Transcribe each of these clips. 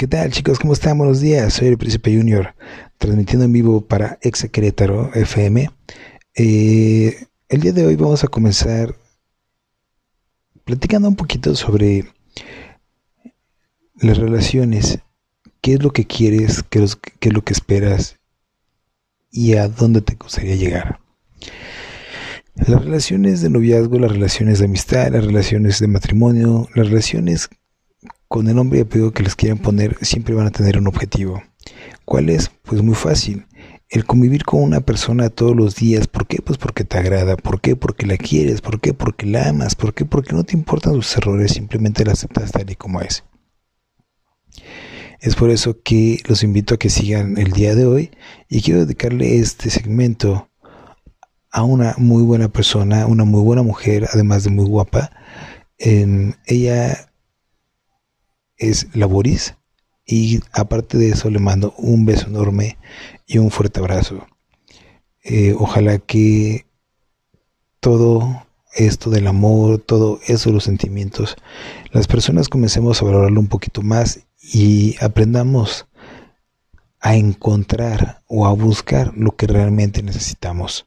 ¿Qué tal chicos? ¿Cómo están? Buenos días. Soy el Príncipe Junior, transmitiendo en vivo para Exa Querétaro FM. Eh, el día de hoy vamos a comenzar platicando un poquito sobre las relaciones. ¿Qué es lo que quieres? ¿Qué es, qué es lo que esperas? ¿Y a dónde te gustaría llegar? Las relaciones de noviazgo, las relaciones de amistad, las relaciones de matrimonio, las relaciones con el nombre y apellido que les quieran poner, siempre van a tener un objetivo. ¿Cuál es? Pues muy fácil. El convivir con una persona todos los días. ¿Por qué? Pues porque te agrada. ¿Por qué? Porque la quieres. ¿Por qué? Porque la amas. ¿Por qué? Porque no te importan sus errores. Simplemente la aceptas tal y como es. Es por eso que los invito a que sigan el día de hoy y quiero dedicarle este segmento a una muy buena persona, una muy buena mujer, además de muy guapa. ella es Laboris. Y aparte de eso le mando un beso enorme y un fuerte abrazo. Eh, ojalá que todo esto del amor, todo eso de los sentimientos, las personas comencemos a valorarlo un poquito más y aprendamos a encontrar o a buscar lo que realmente necesitamos.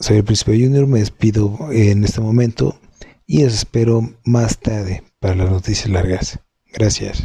Soy el Príncipe Junior, me despido en este momento y espero más tarde para las noticias largas. Gracias.